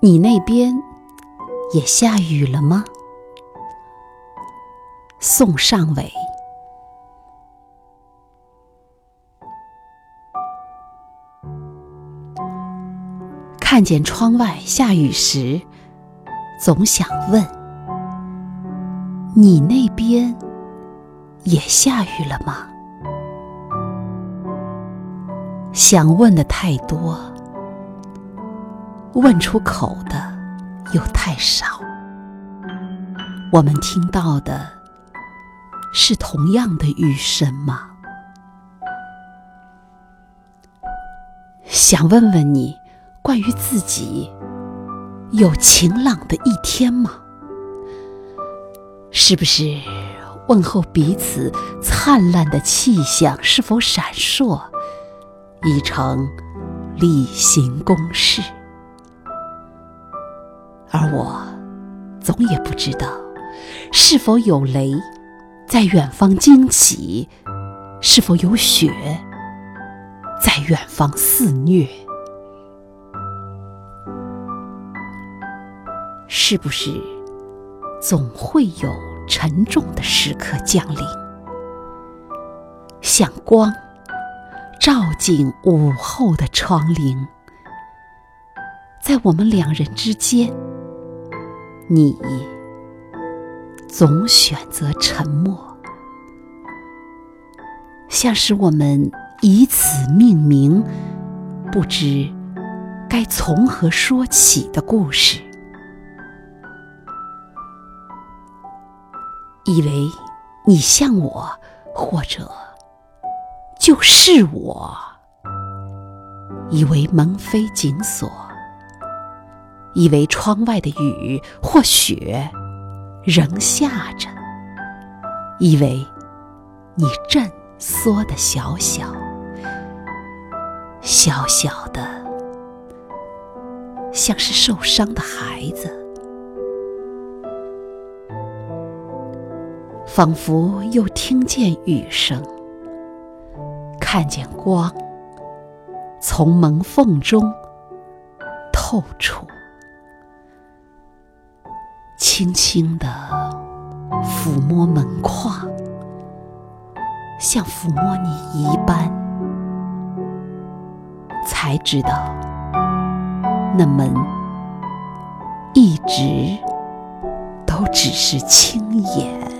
你那边也下雨了吗？宋尚伟。看见窗外下雨时，总想问：你那边也下雨了吗？想问的太多。问出口的又太少，我们听到的是同样的雨声吗？想问问你，关于自己有晴朗的一天吗？是不是问候彼此灿烂的气象是否闪烁，已成例行公事？而我总也不知道，是否有雷在远方惊起，是否有雪在远方肆虐，是不是总会有沉重的时刻降临，像光照进午后的窗棂，在我们两人之间。你总选择沉默，像是我们以此命名，不知该从何说起的故事。以为你像我，或者就是我，以为门扉紧锁。以为窗外的雨或雪仍下着，以为你正缩得小小小小的，像是受伤的孩子，仿佛又听见雨声，看见光从门缝中透出。轻轻地抚摸门框，像抚摸你一般，才知道那门一直都只是轻掩。